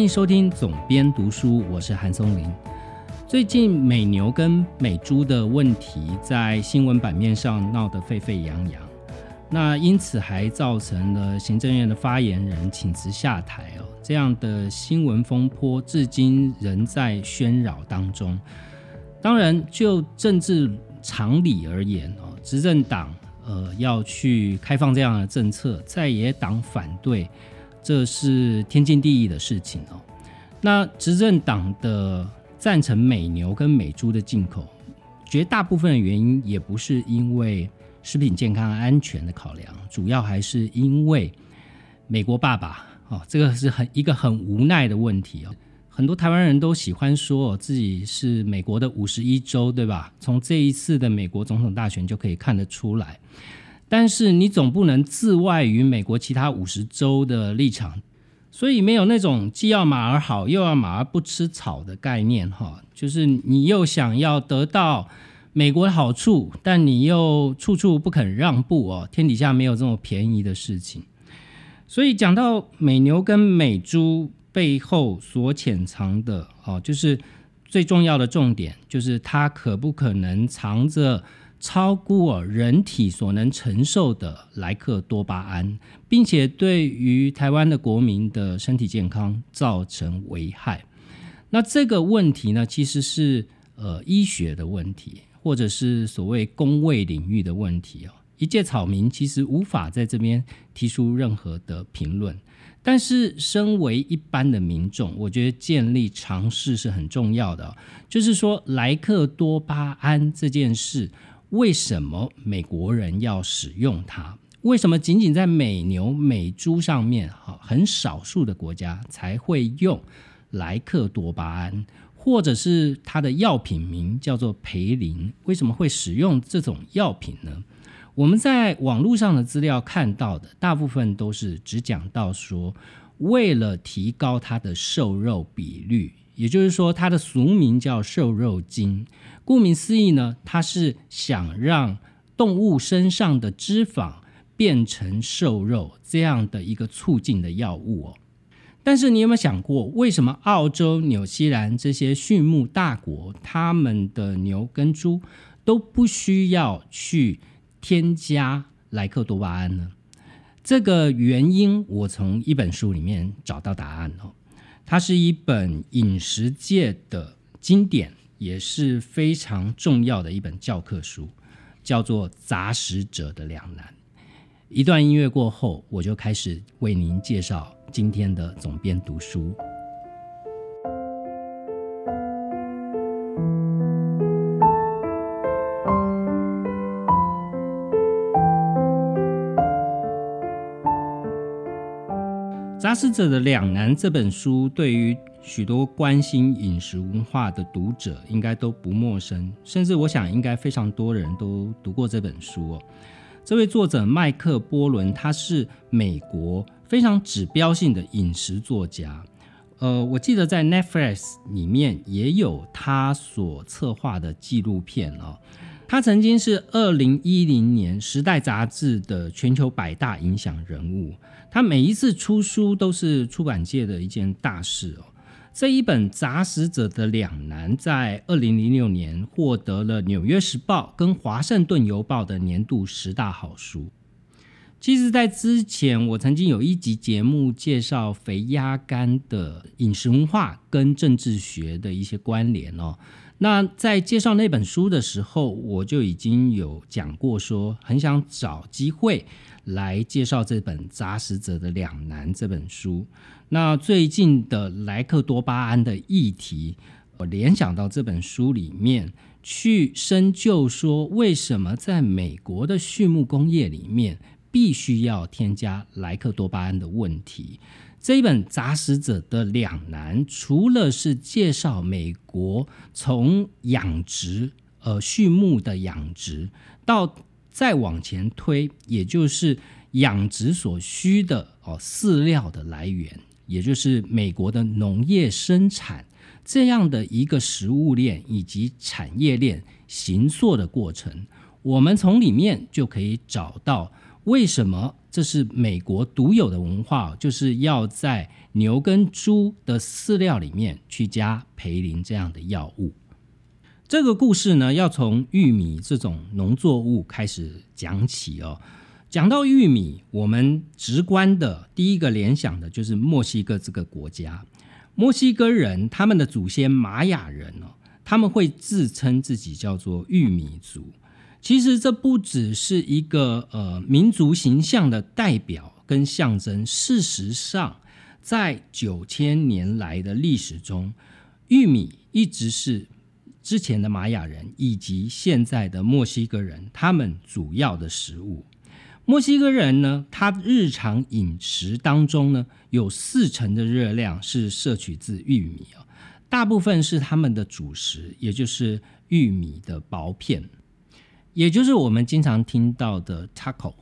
欢迎收听总编读书，我是韩松林。最近美牛跟美猪的问题在新闻版面上闹得沸沸扬扬，那因此还造成了行政院的发言人请辞下台哦，这样的新闻风波至今仍在喧扰当中。当然，就政治常理而言哦，执政党呃要去开放这样的政策，在野党反对。这是天经地义的事情哦。那执政党的赞成美牛跟美猪的进口，绝大部分的原因也不是因为食品健康安全的考量，主要还是因为美国爸爸哦，这个是很一个很无奈的问题哦。很多台湾人都喜欢说自己是美国的五十一州，对吧？从这一次的美国总统大选就可以看得出来。但是你总不能自外于美国其他五十州的立场，所以没有那种既要马儿好又要马儿不吃草的概念哈，就是你又想要得到美国的好处，但你又处处不肯让步哦，天底下没有这么便宜的事情。所以讲到美牛跟美猪背后所潜藏的哦，就是最重要的重点，就是它可不可能藏着。超过人体所能承受的莱克多巴胺，并且对于台湾的国民的身体健康造成危害。那这个问题呢，其实是呃医学的问题，或者是所谓工位领域的问题哦。一介草民其实无法在这边提出任何的评论。但是，身为一般的民众，我觉得建立常识是很重要的。就是说，莱克多巴胺这件事。为什么美国人要使用它？为什么仅仅在美牛、美猪上面，哈，很少数的国家才会用莱克多巴胺，或者是它的药品名叫做培林？为什么会使用这种药品呢？我们在网络上的资料看到的，大部分都是只讲到说，为了提高它的瘦肉比率，也就是说，它的俗名叫瘦肉精。顾名思义呢，它是想让动物身上的脂肪变成瘦肉这样的一个促进的药物哦。但是你有没有想过，为什么澳洲、纽西兰这些畜牧大国，他们的牛跟猪都不需要去添加莱克多巴胺呢？这个原因，我从一本书里面找到答案哦。它是一本饮食界的经典。也是非常重要的一本教科书，叫做《杂食者的两难》。一段音乐过后，我就开始为您介绍今天的总编读书。《杂食者的两难》这本书对于许多关心饮食文化的读者应该都不陌生，甚至我想应该非常多人都读过这本书哦。这位作者麦克波伦，他是美国非常指标性的饮食作家。呃，我记得在 Netflix 里面也有他所策划的纪录片哦。他曾经是二零一零年《时代》杂志的全球百大影响人物。他每一次出书都是出版界的一件大事哦。这一本《杂食者的两难》在二零零六年获得了《纽约时报》跟《华盛顿邮报》的年度十大好书。其实，在之前我曾经有一集节目介绍肥鸭肝的饮食文化跟政治学的一些关联哦。那在介绍那本书的时候，我就已经有讲过，说很想找机会来介绍这本《杂食者的两难》这本书。那最近的莱克多巴胺的议题，我联想到这本书里面去深究，说为什么在美国的畜牧工业里面必须要添加莱克多巴胺的问题。这一本《杂食者的两难》，除了是介绍美国从养殖呃畜牧的养殖，到再往前推，也就是养殖所需的哦饲料的来源。也就是美国的农业生产这样的一个食物链以及产业链形塑的过程，我们从里面就可以找到为什么这是美国独有的文化？就是要在牛跟猪的饲料里面去加培林这样的药物。这个故事呢，要从玉米这种农作物开始讲起哦。讲到玉米，我们直观的第一个联想的就是墨西哥这个国家。墨西哥人他们的祖先玛雅人哦，他们会自称自己叫做玉米族。其实这不只是一个呃民族形象的代表跟象征，事实上，在九千年来的历史中，玉米一直是之前的玛雅人以及现在的墨西哥人他们主要的食物。墨西哥人呢，他日常饮食当中呢，有四成的热量是摄取自玉米啊，大部分是他们的主食，也就是玉米的薄片，也就是我们经常听到的 taco。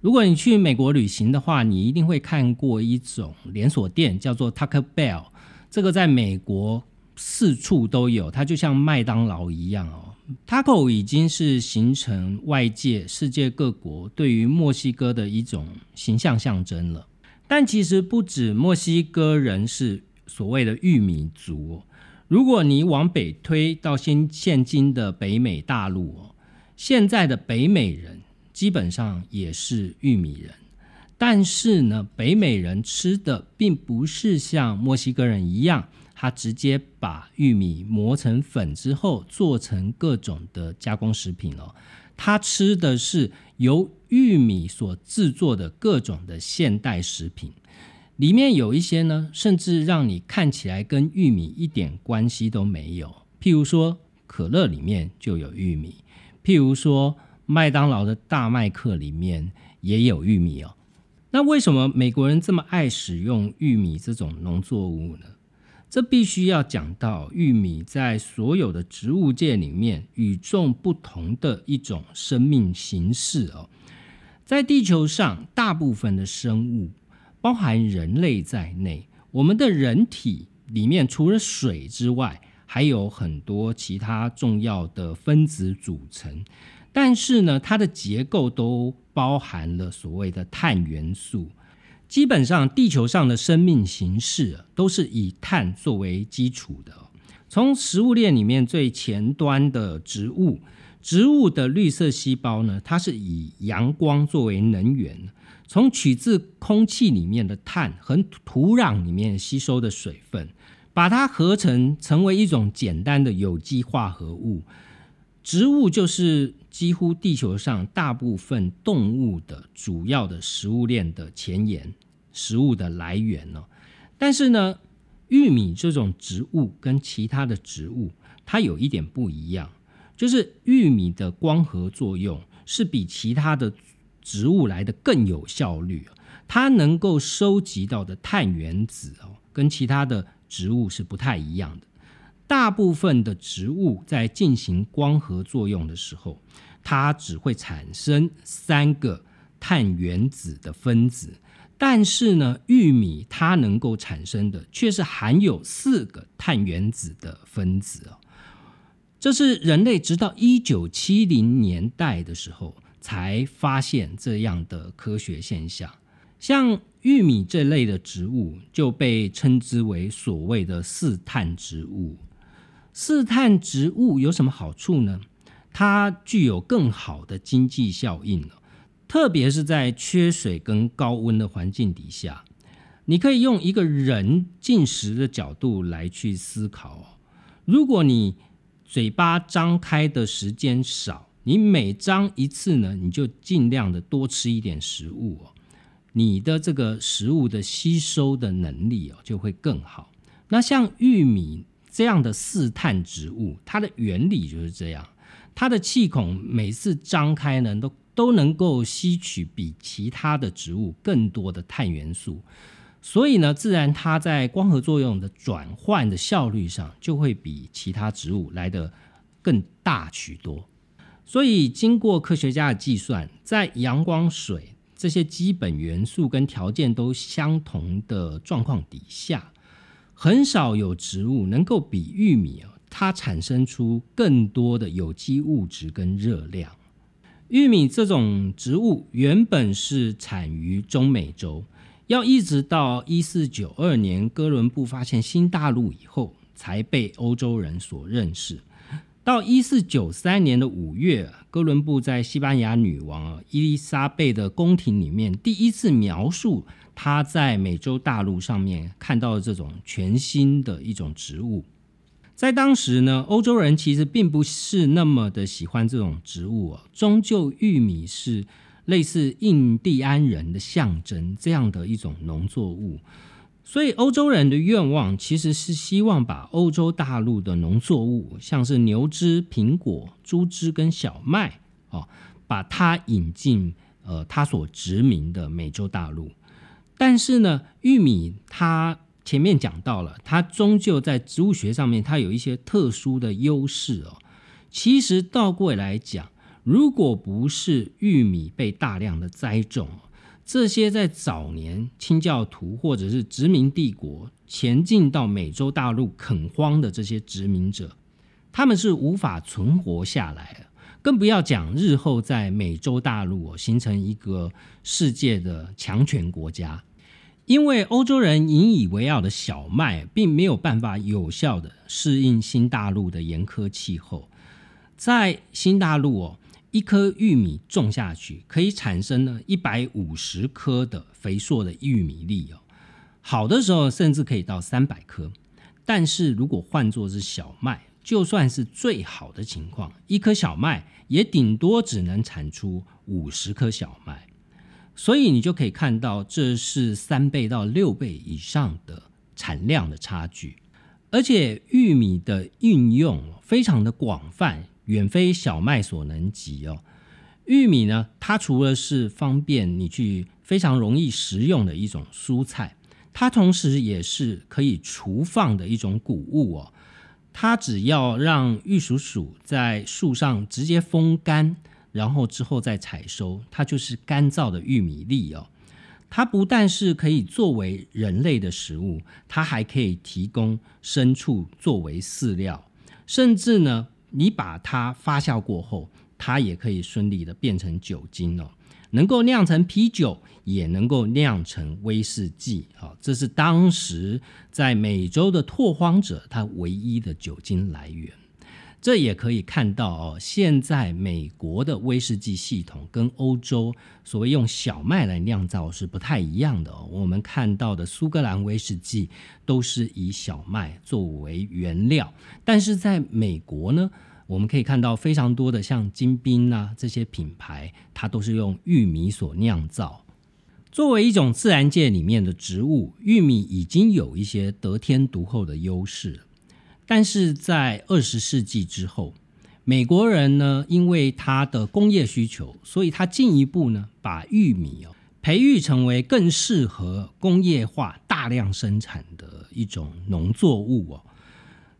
如果你去美国旅行的话，你一定会看过一种连锁店，叫做 Taco Bell，这个在美国四处都有，它就像麦当劳一样哦。Taco 已经是形成外界世界各国对于墨西哥的一种形象象征了。但其实不止墨西哥人是所谓的玉米族，如果你往北推到现现今的北美大陆哦，现在的北美人基本上也是玉米人。但是呢，北美人吃的并不是像墨西哥人一样。他直接把玉米磨成粉之后，做成各种的加工食品哦。他吃的是由玉米所制作的各种的现代食品，里面有一些呢，甚至让你看起来跟玉米一点关系都没有。譬如说，可乐里面就有玉米；譬如说，麦当劳的大麦克里面也有玉米哦。那为什么美国人这么爱使用玉米这种农作物呢？这必须要讲到玉米在所有的植物界里面与众不同的一种生命形式哦。在地球上，大部分的生物，包含人类在内，我们的人体里面除了水之外，还有很多其他重要的分子组成。但是呢，它的结构都包含了所谓的碳元素。基本上，地球上的生命形式都是以碳作为基础的。从食物链里面最前端的植物，植物的绿色细胞呢，它是以阳光作为能源，从取自空气里面的碳和土壤里面吸收的水分，把它合成成为一种简单的有机化合物。植物就是几乎地球上大部分动物的主要的食物链的前沿，食物的来源呢。但是呢，玉米这种植物跟其他的植物，它有一点不一样，就是玉米的光合作用是比其他的植物来的更有效率，它能够收集到的碳原子哦，跟其他的植物是不太一样的。大部分的植物在进行光合作用的时候，它只会产生三个碳原子的分子，但是呢，玉米它能够产生的却是含有四个碳原子的分子哦。这是人类直到一九七零年代的时候才发现这样的科学现象。像玉米这类的植物就被称之为所谓的四碳植物。四碳植物有什么好处呢？它具有更好的经济效应了，特别是在缺水跟高温的环境底下。你可以用一个人进食的角度来去思考：如果你嘴巴张开的时间少，你每张一次呢，你就尽量的多吃一点食物哦，你的这个食物的吸收的能力哦就会更好。那像玉米。这样的四碳植物，它的原理就是这样，它的气孔每次张开呢，都都能够吸取比其他的植物更多的碳元素，所以呢，自然它在光合作用的转换的效率上，就会比其他植物来的更大许多。所以，经过科学家的计算，在阳光、水这些基本元素跟条件都相同的状况底下。很少有植物能够比玉米啊，它产生出更多的有机物质跟热量。玉米这种植物原本是产于中美洲，要一直到一四九二年哥伦布发现新大陆以后，才被欧洲人所认识。到一四九三年的五月，哥伦布在西班牙女王伊丽莎贝的宫廷里面，第一次描述他在美洲大陆上面看到的这种全新的一种植物。在当时呢，欧洲人其实并不是那么的喜欢这种植物哦，终究玉米是类似印第安人的象征这样的一种农作物。所以欧洲人的愿望其实是希望把欧洲大陆的农作物，像是牛脂、苹果、猪脂跟小麦，哦，把它引进呃他所殖民的美洲大陆。但是呢，玉米它前面讲到了，它终究在植物学上面它有一些特殊的优势哦。其实倒过来讲，如果不是玉米被大量的栽种，这些在早年清教徒或者是殖民帝国前进到美洲大陆垦荒的这些殖民者，他们是无法存活下来的，更不要讲日后在美洲大陆形成一个世界的强权国家。因为欧洲人引以为傲的小麦，并没有办法有效的适应新大陆的严苛气候，在新大陆哦。一颗玉米种下去，可以产生呢一百五十颗的肥硕的玉米粒哦。好的时候甚至可以到三百颗。但是如果换作是小麦，就算是最好的情况，一颗小麦也顶多只能产出五十颗小麦。所以你就可以看到，这是三倍到六倍以上的产量的差距。而且玉米的运用非常的广泛。远非小麦所能及哦。玉米呢，它除了是方便你去非常容易食用的一种蔬菜，它同时也是可以储放的一种谷物哦。它只要让玉鼠鼠在树上直接风干，然后之后再采收，它就是干燥的玉米粒哦。它不但是可以作为人类的食物，它还可以提供牲畜作为饲料，甚至呢。你把它发酵过后，它也可以顺利的变成酒精哦，能够酿成啤酒，也能够酿成威士忌。好，这是当时在美洲的拓荒者他唯一的酒精来源。这也可以看到哦，现在美国的威士忌系统跟欧洲所谓用小麦来酿造是不太一样的哦。我们看到的苏格兰威士忌都是以小麦作为原料，但是在美国呢，我们可以看到非常多的像金宾啊这些品牌，它都是用玉米所酿造。作为一种自然界里面的植物，玉米已经有一些得天独厚的优势。但是在二十世纪之后，美国人呢，因为他的工业需求，所以他进一步呢，把玉米哦培育成为更适合工业化大量生产的一种农作物哦。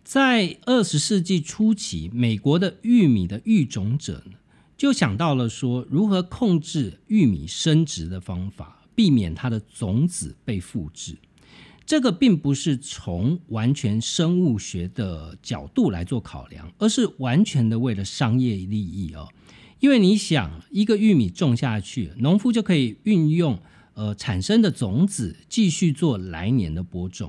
在二十世纪初期，美国的玉米的育种者呢，就想到了说，如何控制玉米生殖的方法，避免它的种子被复制。这个并不是从完全生物学的角度来做考量，而是完全的为了商业利益哦。因为你想，一个玉米种下去，农夫就可以运用呃产生的种子继续做来年的播种。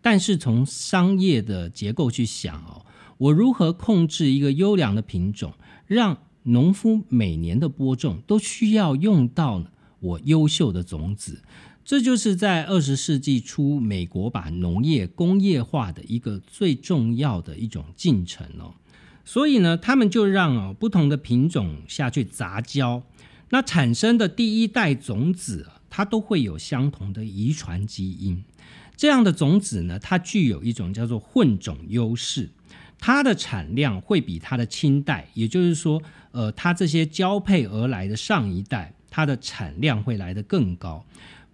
但是从商业的结构去想哦，我如何控制一个优良的品种，让农夫每年的播种都需要用到我优秀的种子？这就是在二十世纪初，美国把农业工业化的一个最重要的一种进程哦。所以呢，他们就让哦不同的品种下去杂交，那产生的第一代种子，它都会有相同的遗传基因。这样的种子呢，它具有一种叫做混种优势，它的产量会比它的亲代，也就是说，呃，它这些交配而来的上一代，它的产量会来得更高。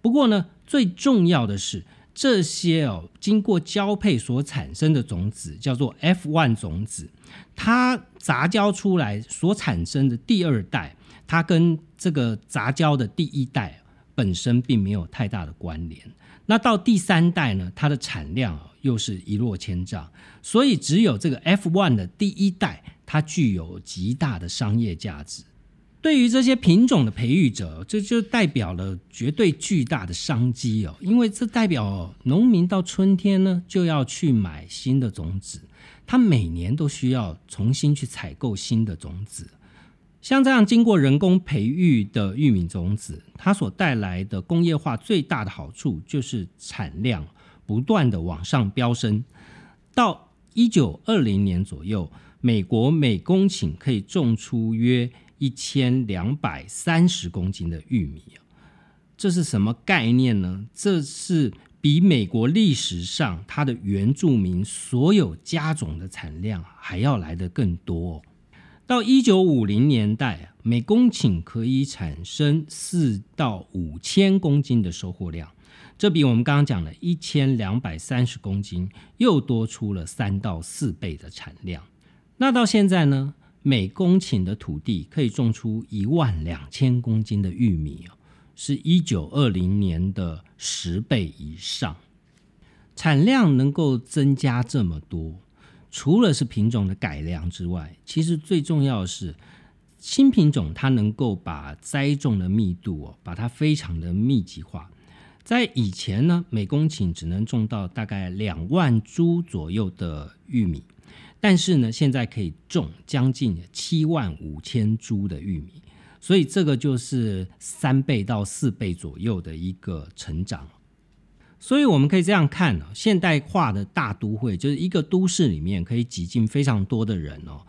不过呢，最重要的是这些哦，经过交配所产生的种子叫做 F one 种子，它杂交出来所产生的第二代，它跟这个杂交的第一代本身并没有太大的关联。那到第三代呢，它的产量又是一落千丈，所以只有这个 F one 的第一代，它具有极大的商业价值。对于这些品种的培育者，这就代表了绝对巨大的商机哦，因为这代表农民到春天呢就要去买新的种子，他每年都需要重新去采购新的种子。像这样经过人工培育的玉米种子，它所带来的工业化最大的好处就是产量不断的往上飙升。到一九二零年左右，美国每公顷可以种出约一千两百三十公斤的玉米这是什么概念呢？这是比美国历史上它的原住民所有加种的产量还要来得更多。到一九五零年代，每公顷可以产生四到五千公斤的收获量，这比我们刚刚讲的一千两百三十公斤又多出了三到四倍的产量。那到现在呢，每公顷的土地可以种出一万两千公斤的玉米哦，是一九二零年的十倍以上，产量能够增加这么多。除了是品种的改良之外，其实最重要的是新品种，它能够把栽种的密度哦，把它非常的密集化。在以前呢，每公顷只能种到大概两万株左右的玉米，但是呢，现在可以种将近七万五千株的玉米，所以这个就是三倍到四倍左右的一个成长。所以我们可以这样看哦，现代化的大都会就是一个都市里面可以挤进非常多的人哦。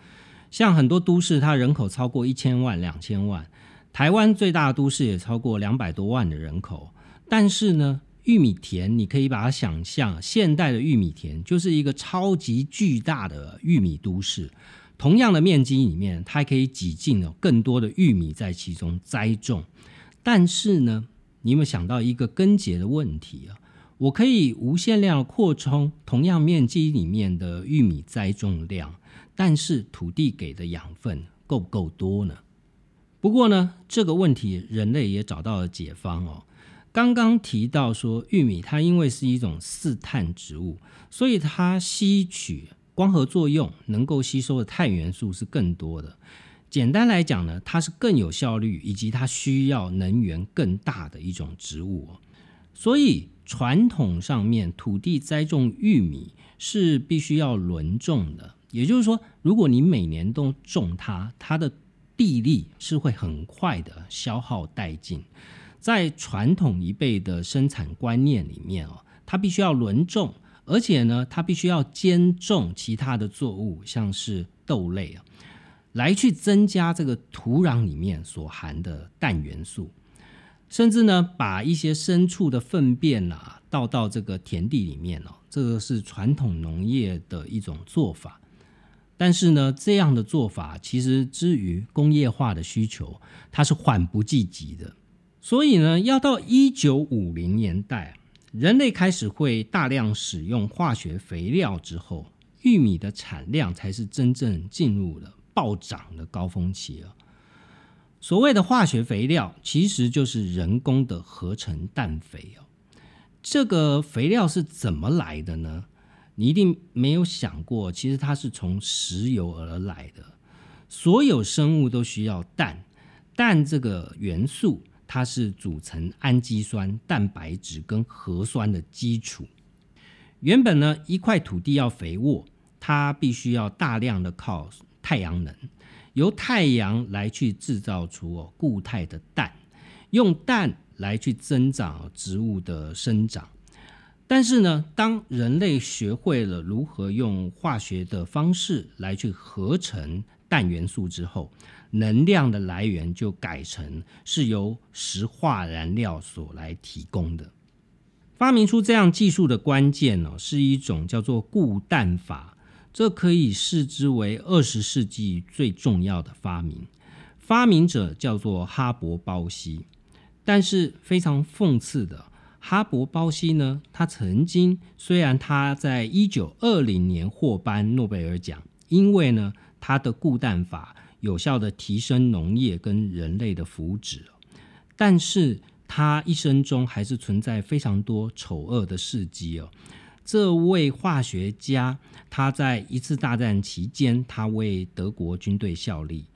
像很多都市，它人口超过一千万、两千万。台湾最大的都市也超过两百多万的人口。但是呢，玉米田你可以把它想象，现代的玉米田就是一个超级巨大的玉米都市。同样的面积里面，它可以挤进了更多的玉米在其中栽种。但是呢，你有没有想到一个根结的问题啊？我可以无限量扩充同样面积里面的玉米栽种量，但是土地给的养分够不够多呢？不过呢，这个问题人类也找到了解方哦。刚刚提到说，玉米它因为是一种四碳植物，所以它吸取光合作用能够吸收的碳元素是更多的。简单来讲呢，它是更有效率，以及它需要能源更大的一种植物。所以。传统上面土地栽种玉米是必须要轮种的，也就是说，如果你每年都种它，它的地力是会很快的消耗殆尽。在传统一辈的生产观念里面哦，它必须要轮种，而且呢，它必须要兼种其他的作物，像是豆类啊，来去增加这个土壤里面所含的氮元素。甚至呢，把一些牲畜的粪便啊倒到这个田地里面哦，这个是传统农业的一种做法。但是呢，这样的做法其实之于工业化的需求，它是缓不济急的。所以呢，要到一九五零年代，人类开始会大量使用化学肥料之后，玉米的产量才是真正进入了暴涨的高峰期了。所谓的化学肥料，其实就是人工的合成氮肥哦。这个肥料是怎么来的呢？你一定没有想过，其实它是从石油而来的。所有生物都需要氮，氮这个元素，它是组成氨基酸、蛋白质跟核酸的基础。原本呢，一块土地要肥沃，它必须要大量的靠太阳能。由太阳来去制造出哦固态的氮，用氮来去增长植物的生长。但是呢，当人类学会了如何用化学的方式来去合成氮元素之后，能量的来源就改成是由石化燃料所来提供的。发明出这样技术的关键呢，是一种叫做固氮法。这可以视之为二十世纪最重要的发明，发明者叫做哈勃·鲍西。但是非常讽刺的，哈勃·鲍西呢，他曾经虽然他在一九二零年获颁诺贝尔奖，因为呢他的固氮法有效的提升农业跟人类的福祉，但是他一生中还是存在非常多丑恶的事迹哦。这位化学家，他在一次大战期间，他为德国军队效力。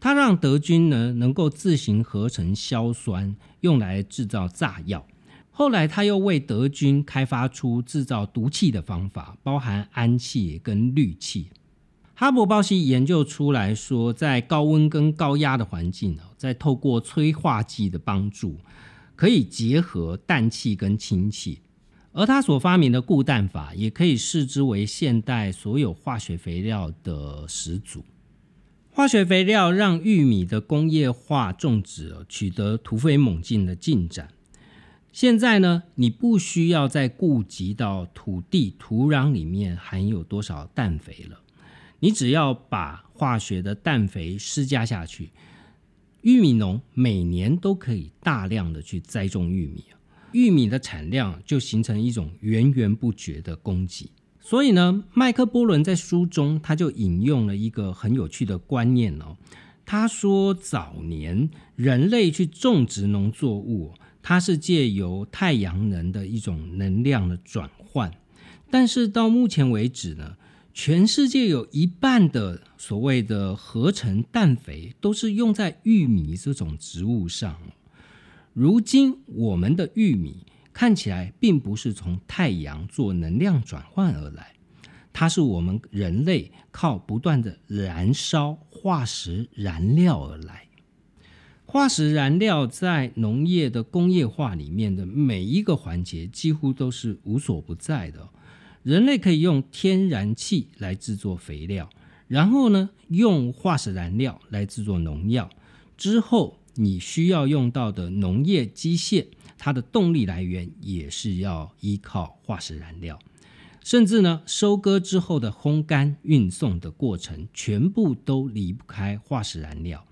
他让德军呢能够自行合成硝酸，用来制造炸药。后来他又为德军开发出制造毒气的方法，包含氨气跟氯气。哈勃鲍希研究出来说，在高温跟高压的环境哦，在透过催化剂的帮助，可以结合氮气跟氢气。而他所发明的固氮法，也可以视之为现代所有化学肥料的始祖。化学肥料让玉米的工业化种植取得突飞猛进的进展。现在呢，你不需要再顾及到土地土壤里面含有多少氮肥了，你只要把化学的氮肥施加下去，玉米农每年都可以大量的去栽种玉米，玉米的产量就形成一种源源不绝的供给。所以呢，麦克波伦在书中他就引用了一个很有趣的观念哦。他说，早年人类去种植农作物，它是借由太阳能的一种能量的转换。但是到目前为止呢，全世界有一半的所谓的合成氮肥都是用在玉米这种植物上。如今我们的玉米。看起来并不是从太阳做能量转换而来，它是我们人类靠不断的燃烧化石燃料而来。化石燃料在农业的工业化里面的每一个环节几乎都是无所不在的。人类可以用天然气来制作肥料，然后呢用化石燃料来制作农药，之后你需要用到的农业机械。它的动力来源也是要依靠化石燃料，甚至呢，收割之后的烘干、运送的过程，全部都离不开化石燃料。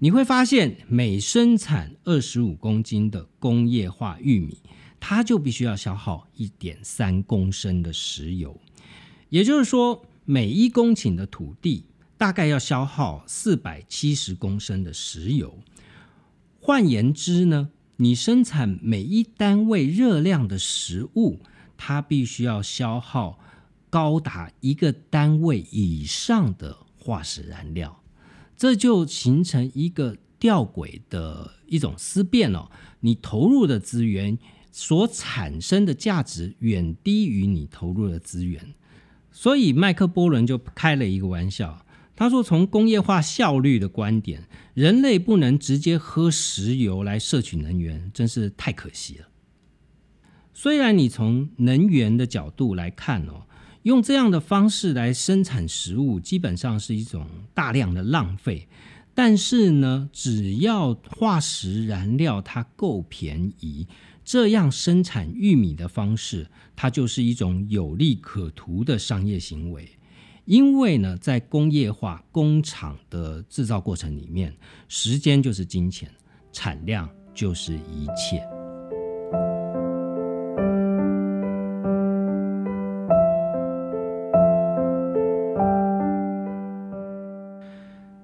你会发现，每生产二十五公斤的工业化玉米，它就必须要消耗一点三公升的石油。也就是说，每一公顷的土地大概要消耗四百七十公升的石油。换言之呢？你生产每一单位热量的食物，它必须要消耗高达一个单位以上的化石燃料，这就形成一个吊诡的一种思辨哦。你投入的资源所产生的价值远低于你投入的资源，所以麦克波伦就开了一个玩笑。他说：“从工业化效率的观点，人类不能直接喝石油来摄取能源，真是太可惜了。虽然你从能源的角度来看哦，用这样的方式来生产食物，基本上是一种大量的浪费。但是呢，只要化石燃料它够便宜，这样生产玉米的方式，它就是一种有利可图的商业行为。”因为呢，在工业化工厂的制造过程里面，时间就是金钱，产量就是一切。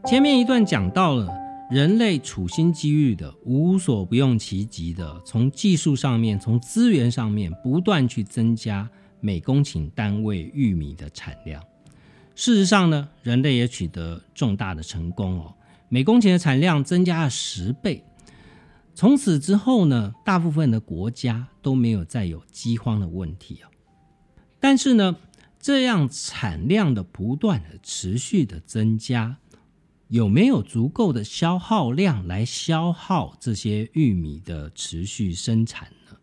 前面一段讲到了人类处心积虑的、无所不用其极的，从技术上面、从资源上面不断去增加每公顷单位玉米的产量。事实上呢，人类也取得重大的成功哦，每公顷的产量增加了十倍。从此之后呢，大部分的国家都没有再有饥荒的问题哦。但是呢，这样产量的不断的持续的增加，有没有足够的消耗量来消耗这些玉米的持续生产呢？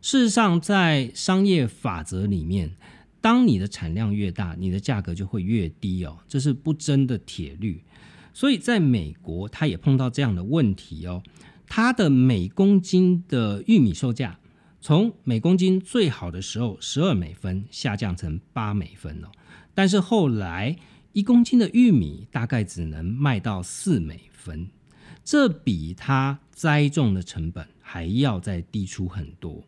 事实上，在商业法则里面。当你的产量越大，你的价格就会越低哦，这是不争的铁律。所以在美国，它也碰到这样的问题哦。它的每公斤的玉米售价，从每公斤最好的时候十二美分下降成八美分哦。但是后来一公斤的玉米大概只能卖到四美分，这比它栽种的成本还要再低出很多。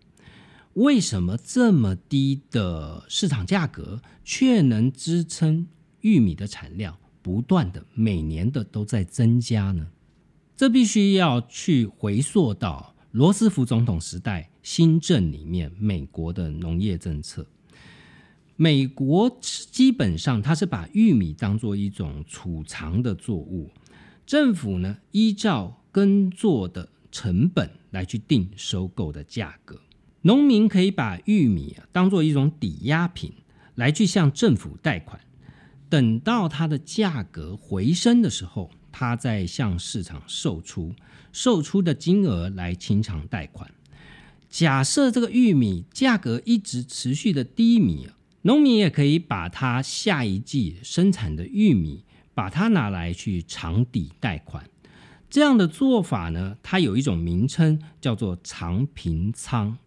为什么这么低的市场价格却能支撑玉米的产量不断的每年的都在增加呢？这必须要去回溯到罗斯福总统时代新政里面美国的农业政策。美国基本上它是把玉米当做一种储藏的作物。政府呢依照耕作的成本来去定收购的价格。农民可以把玉米啊当做一种抵押品来去向政府贷款，等到它的价格回升的时候，他再向市场售出，售出的金额来清偿贷款。假设这个玉米价格一直持续的低迷啊，农民也可以把他下一季生产的玉米，把它拿来去偿抵贷款。这样的做法呢，它有一种名称叫做长平仓。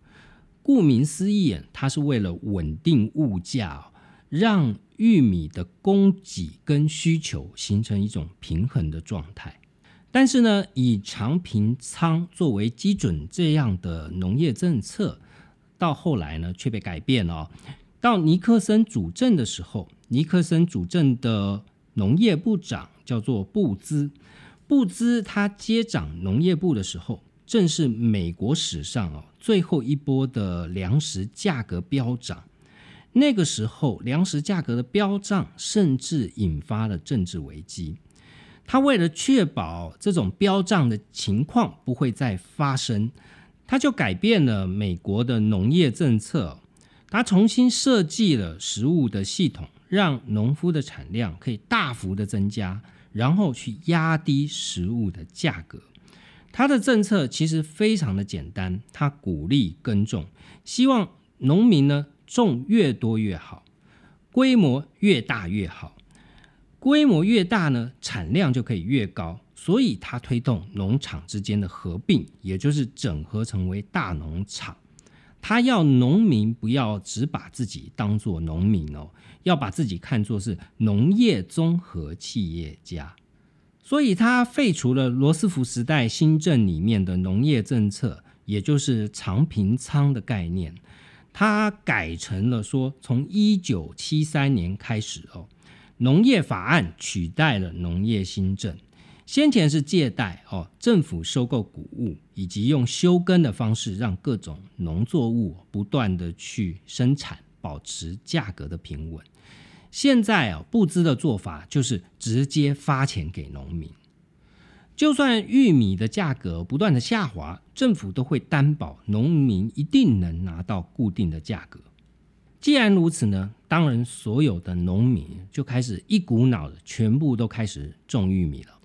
顾名思义，它是为了稳定物价，让玉米的供给跟需求形成一种平衡的状态。但是呢，以长平仓作为基准，这样的农业政策到后来呢，却被改变了。到尼克森主政的时候，尼克森主政的农业部长叫做布兹，布兹他接掌农业部的时候。正是美国史上哦最后一波的粮食价格飙涨，那个时候粮食价格的飙涨，甚至引发了政治危机。他为了确保这种飙涨的情况不会再发生，他就改变了美国的农业政策，他重新设计了食物的系统，让农夫的产量可以大幅的增加，然后去压低食物的价格。他的政策其实非常的简单，他鼓励耕种，希望农民呢种越多越好，规模越大越好，规模越大呢产量就可以越高，所以他推动农场之间的合并，也就是整合成为大农场。他要农民不要只把自己当做农民哦，要把自己看作是农业综合企业家。所以，他废除了罗斯福时代新政里面的农业政策，也就是长平仓的概念。他改成了说，从一九七三年开始哦，农业法案取代了农业新政。先前是借贷哦，政府收购谷物，以及用休耕的方式，让各种农作物不断的去生产，保持价格的平稳。现在啊，布资的做法就是直接发钱给农民，就算玉米的价格不断的下滑，政府都会担保农民一定能拿到固定的价格。既然如此呢，当然所有的农民就开始一股脑的全部都开始种玉米了。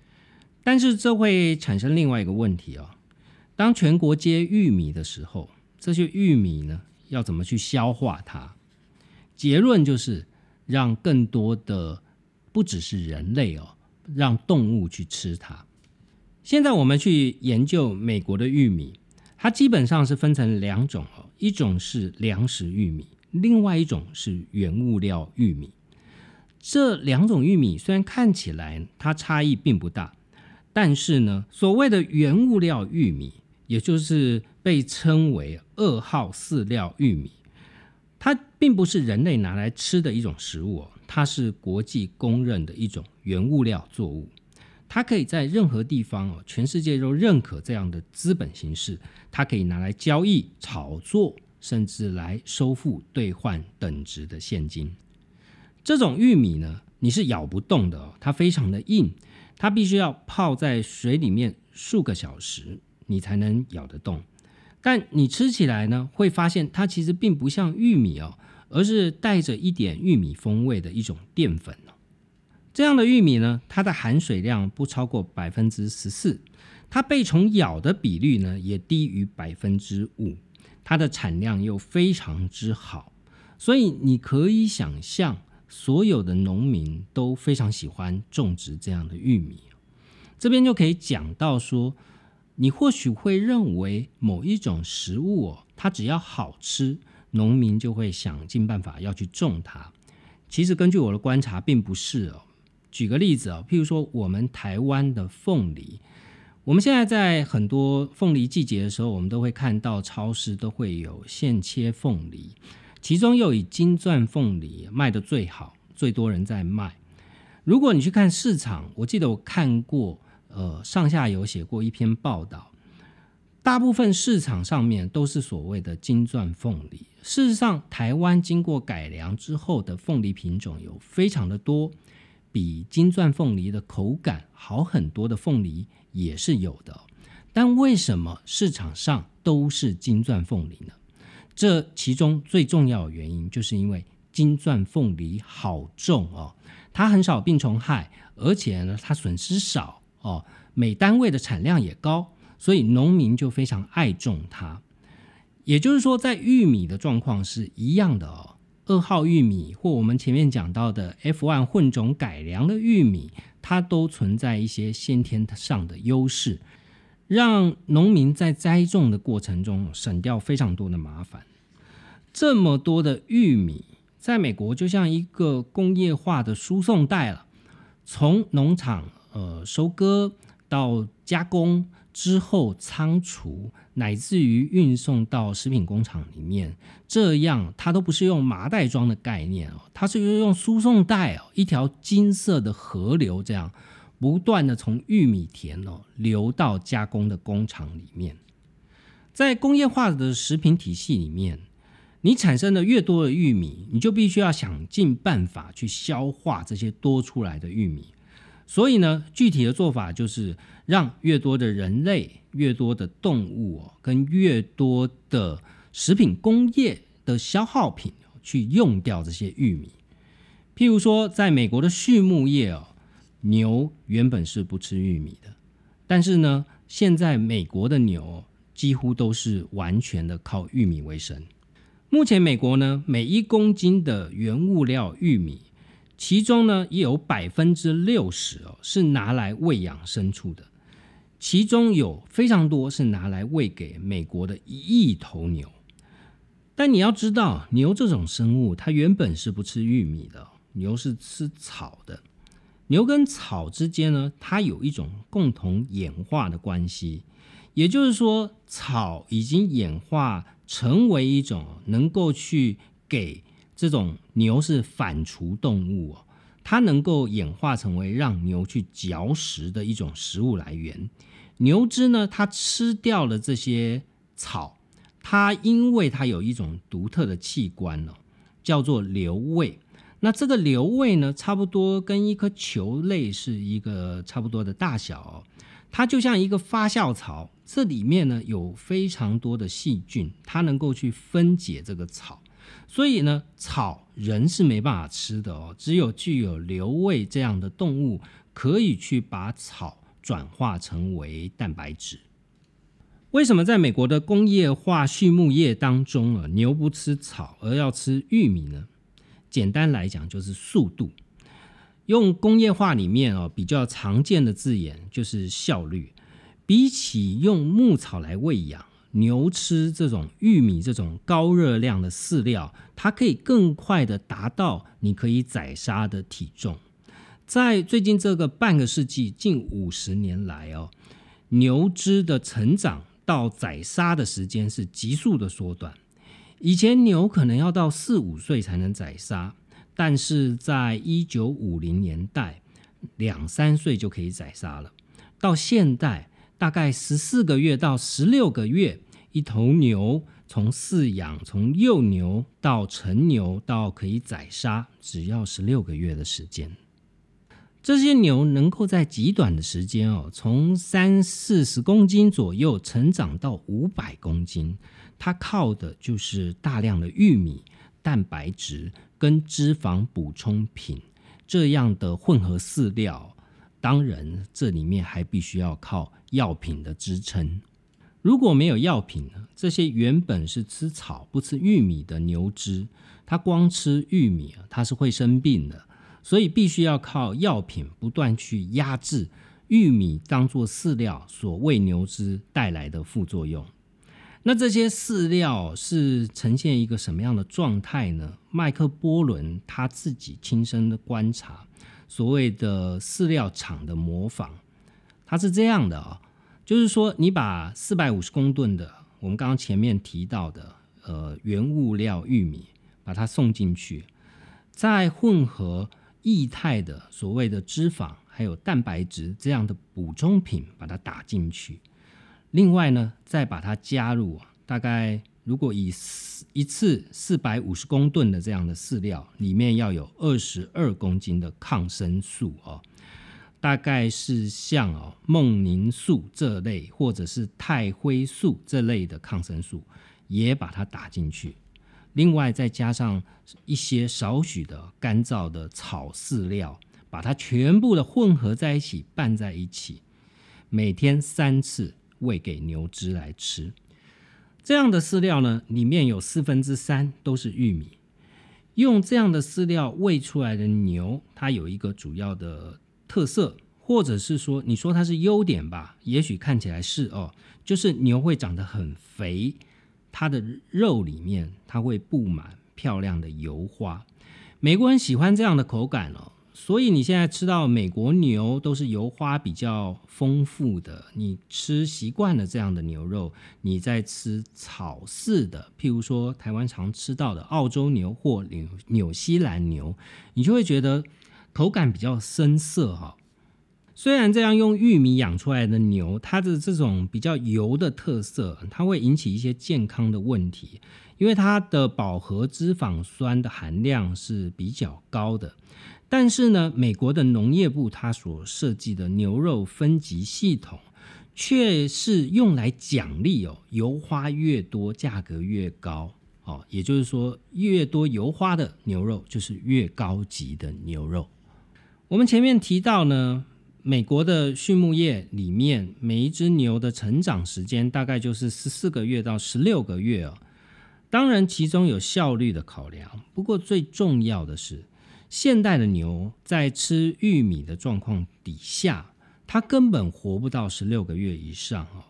但是这会产生另外一个问题哦，当全国接玉米的时候，这些玉米呢要怎么去消化它？结论就是。让更多的不只是人类哦，让动物去吃它。现在我们去研究美国的玉米，它基本上是分成两种哦，一种是粮食玉米，另外一种是原物料玉米。这两种玉米虽然看起来它差异并不大，但是呢，所谓的原物料玉米，也就是被称为二号饲料玉米。它并不是人类拿来吃的一种食物哦，它是国际公认的一种原物料作物。它可以在任何地方哦，全世界都认可这样的资本形式。它可以拿来交易、炒作，甚至来收付、兑换等值的现金。这种玉米呢，你是咬不动的哦，它非常的硬，它必须要泡在水里面数个小时，你才能咬得动。但你吃起来呢，会发现它其实并不像玉米哦，而是带着一点玉米风味的一种淀粉哦。这样的玉米呢，它的含水量不超过百分之十四，它被虫咬的比率呢也低于百分之五，它的产量又非常之好，所以你可以想象，所有的农民都非常喜欢种植这样的玉米。这边就可以讲到说。你或许会认为某一种食物哦，它只要好吃，农民就会想尽办法要去种它。其实根据我的观察，并不是哦。举个例子啊，譬如说我们台湾的凤梨，我们现在在很多凤梨季节的时候，我们都会看到超市都会有现切凤梨，其中又以金钻凤梨卖的最好，最多人在卖。如果你去看市场，我记得我看过。呃，上下游写过一篇报道，大部分市场上面都是所谓的金钻凤梨。事实上，台湾经过改良之后的凤梨品种有非常的多，比金钻凤梨的口感好很多的凤梨也是有的。但为什么市场上都是金钻凤梨呢？这其中最重要的原因，就是因为金钻凤梨好种哦，它很少病虫害，而且呢，它损失少哦，每单位的产量也高，所以农民就非常爱种它。也就是说，在玉米的状况是一样的哦。二号玉米或我们前面讲到的 F1 混种改良的玉米，它都存在一些先天上的优势。让农民在栽种的过程中省掉非常多的麻烦。这么多的玉米，在美国就像一个工业化的输送带了，从农场呃收割到加工之后仓储，乃至于运送到食品工厂里面，这样它都不是用麻袋装的概念哦，它是用用输送带哦，一条金色的河流这样。不断的从玉米田哦流到加工的工厂里面，在工业化的食品体系里面，你产生的越多的玉米，你就必须要想尽办法去消化这些多出来的玉米。所以呢，具体的做法就是让越多的人类、越多的动物哦，跟越多的食品工业的消耗品去用掉这些玉米。譬如说，在美国的畜牧业哦。牛原本是不吃玉米的，但是呢，现在美国的牛几乎都是完全的靠玉米为生。目前美国呢，每一公斤的原物料玉米，其中呢也有百分之六十哦是拿来喂养牲畜的，其中有非常多是拿来喂给美国的一亿头牛。但你要知道，牛这种生物它原本是不吃玉米的，牛是吃草的。牛跟草之间呢，它有一种共同演化的关系，也就是说，草已经演化成为一种能够去给这种牛是反刍动物哦，它能够演化成为让牛去嚼食的一种食物来源。牛只呢，它吃掉了这些草，它因为它有一种独特的器官哦，叫做瘤胃。那这个瘤胃呢，差不多跟一颗球类是一个差不多的大小，哦它就像一个发酵槽，这里面呢有非常多的细菌，它能够去分解这个草，所以呢，草人是没办法吃的哦，只有具有瘤胃这样的动物可以去把草转化成为蛋白质。为什么在美国的工业化畜牧业当中啊，牛不吃草而要吃玉米呢？简单来讲就是速度，用工业化里面哦比较常见的字眼就是效率。比起用牧草来喂养牛吃这种玉米这种高热量的饲料，它可以更快的达到你可以宰杀的体重。在最近这个半个世纪近五十年来哦，牛只的成长到宰杀的时间是急速的缩短。以前牛可能要到四五岁才能宰杀，但是在一九五零年代，两三岁就可以宰杀了。到现代，大概十四个月到十六个月，一头牛从饲养从幼牛到成牛到可以宰杀，只要十六个月的时间。这些牛能够在极短的时间哦，从三四十公斤左右成长到五百公斤。它靠的就是大量的玉米、蛋白质跟脂肪补充品这样的混合饲料。当然，这里面还必须要靠药品的支撑。如果没有药品呢？这些原本是吃草不吃玉米的牛只，它光吃玉米啊，它是会生病的。所以必须要靠药品不断去压制玉米当做饲料所为牛只带来的副作用。那这些饲料是呈现一个什么样的状态呢？麦克波伦他自己亲身的观察，所谓的饲料厂的模仿，它是这样的啊，就是说你把四百五十公吨的我们刚刚前面提到的呃原物料玉米，把它送进去，再混合液态的所谓的脂肪还有蛋白质这样的补充品，把它打进去。另外呢，再把它加入大概如果以一次四百五十公吨的这样的饲料，里面要有二十二公斤的抗生素哦，大概是像哦孟宁素这类，或者是太灰素这类的抗生素，也把它打进去。另外再加上一些少许的干燥的草饲料，把它全部的混合在一起，拌在一起，每天三次喂给牛只来吃。这样的饲料呢，里面有四分之三都是玉米。用这样的饲料喂出来的牛，它有一个主要的特色，或者是说，你说它是优点吧？也许看起来是哦，就是牛会长得很肥，它的肉里面它会布满漂亮的油花。美国人喜欢这样的口感哦。所以你现在吃到美国牛都是油花比较丰富的，你吃习惯了这样的牛肉，你在吃草饲的，譬如说台湾常吃到的澳洲牛或纽纽西兰牛，你就会觉得口感比较深色哈。虽然这样用玉米养出来的牛，它的这种比较油的特色，它会引起一些健康的问题，因为它的饱和脂肪酸的含量是比较高的。但是呢，美国的农业部它所设计的牛肉分级系统，却是用来奖励哦，油花越多，价格越高哦。也就是说，越多油花的牛肉就是越高级的牛肉。我们前面提到呢，美国的畜牧业里面，每一只牛的成长时间大概就是十四个月到十六个月哦。当然，其中有效率的考量，不过最重要的是。现代的牛在吃玉米的状况底下，它根本活不到十六个月以上哦。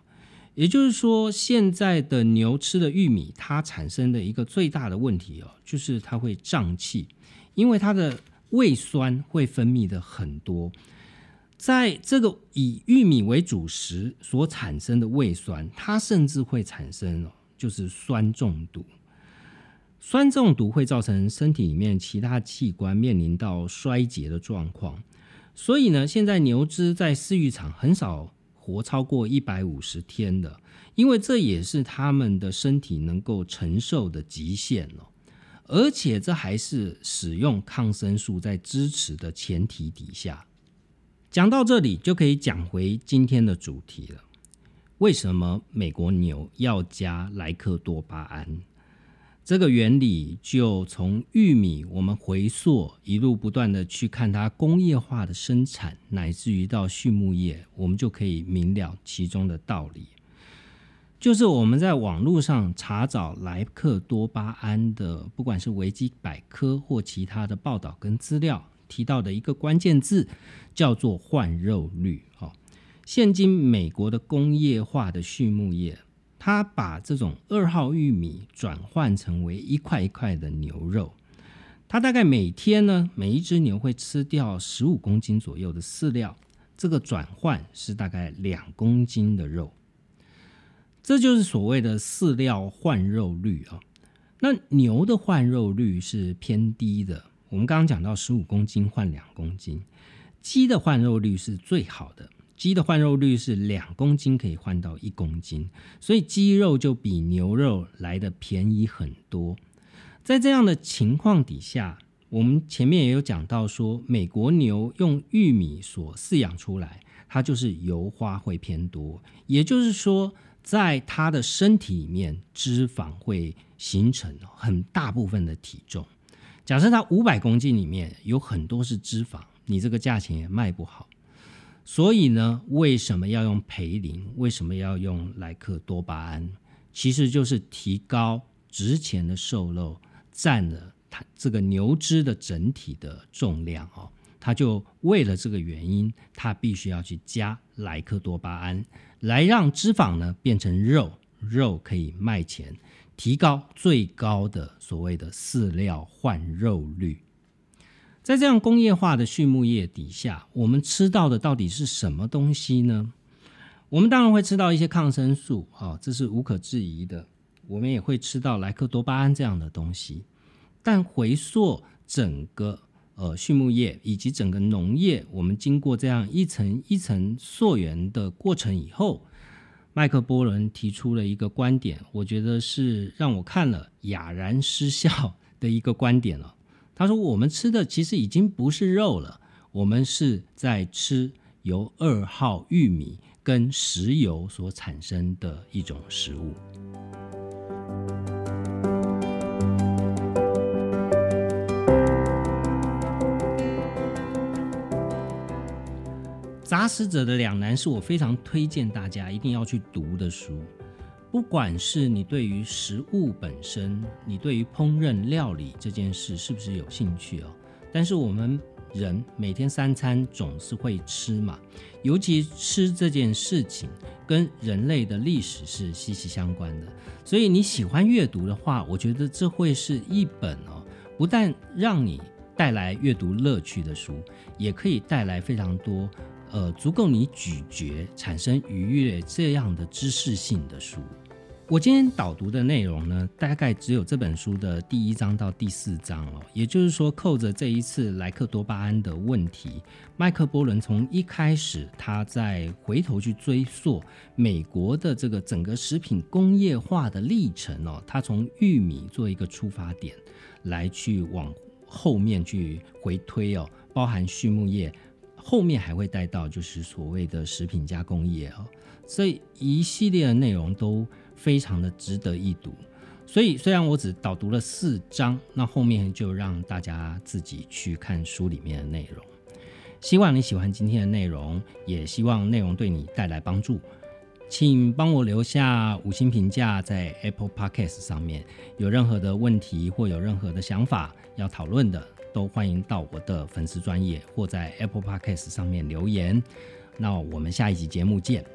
也就是说，现在的牛吃的玉米，它产生的一个最大的问题哦，就是它会胀气，因为它的胃酸会分泌的很多，在这个以玉米为主食所产生的胃酸，它甚至会产生哦，就是酸中毒。酸中毒会造成身体里面其他器官面临到衰竭的状况，所以呢，现在牛只在饲育场很少活超过一百五十天的，因为这也是他们的身体能够承受的极限哦。而且这还是使用抗生素在支持的前提底下。讲到这里，就可以讲回今天的主题了：为什么美国牛要加莱克多巴胺？这个原理就从玉米，我们回溯一路不断的去看它工业化的生产，乃至于到畜牧业，我们就可以明了其中的道理。就是我们在网络上查找莱克多巴胺的，不管是维基百科或其他的报道跟资料提到的一个关键字，叫做换肉率。哦，现今美国的工业化的畜牧业。他把这种二号玉米转换成为一块一块的牛肉，他大概每天呢，每一只牛会吃掉十五公斤左右的饲料，这个转换是大概两公斤的肉，这就是所谓的饲料换肉率啊。那牛的换肉率是偏低的，我们刚刚讲到十五公斤换两公斤，鸡的换肉率是最好的。鸡的换肉率是两公斤可以换到一公斤，所以鸡肉就比牛肉来的便宜很多。在这样的情况底下，我们前面也有讲到说，美国牛用玉米所饲养出来，它就是油花会偏多，也就是说，在它的身体里面脂肪会形成很大部分的体重。假设它五百公斤里面有很多是脂肪，你这个价钱也卖不好。所以呢，为什么要用培林？为什么要用莱克多巴胺？其实就是提高值钱的瘦肉占了它这个牛脂的整体的重量哦。它就为了这个原因，它必须要去加莱克多巴胺，来让脂肪呢变成肉，肉可以卖钱，提高最高的所谓的饲料换肉率。在这样工业化的畜牧业底下，我们吃到的到底是什么东西呢？我们当然会吃到一些抗生素，啊，这是无可置疑的。我们也会吃到莱克多巴胺这样的东西。但回溯整个呃畜牧业以及整个农业，我们经过这样一层一层溯源的过程以后，麦克波伦提出了一个观点，我觉得是让我看了哑然失笑的一个观点了。他说：“我们吃的其实已经不是肉了，我们是在吃由二号玉米跟石油所产生的一种食物。”杂食者的两难是我非常推荐大家一定要去读的书。不管是你对于食物本身，你对于烹饪料理这件事是不是有兴趣哦？但是我们人每天三餐总是会吃嘛，尤其吃这件事情跟人类的历史是息息相关的。所以你喜欢阅读的话，我觉得这会是一本哦，不但让你带来阅读乐趣的书，也可以带来非常多。呃，足够你咀嚼、产生愉悦这样的知识性的书。我今天导读的内容呢，大概只有这本书的第一章到第四章哦。也就是说，扣着这一次莱克多巴胺的问题，麦克波伦从一开始，他在回头去追溯美国的这个整个食品工业化的历程哦，他从玉米做一个出发点，来去往后面去回推哦，包含畜牧业。后面还会带到就是所谓的食品加工业哦，这一系列的内容都非常的值得一读。所以虽然我只导读了四章，那后面就让大家自己去看书里面的内容。希望你喜欢今天的内容，也希望内容对你带来帮助。请帮我留下五星评价在 Apple Podcast 上面。有任何的问题或有任何的想法要讨论的。都欢迎到我的粉丝专业或在 Apple Podcast 上面留言。那我们下一集节目见。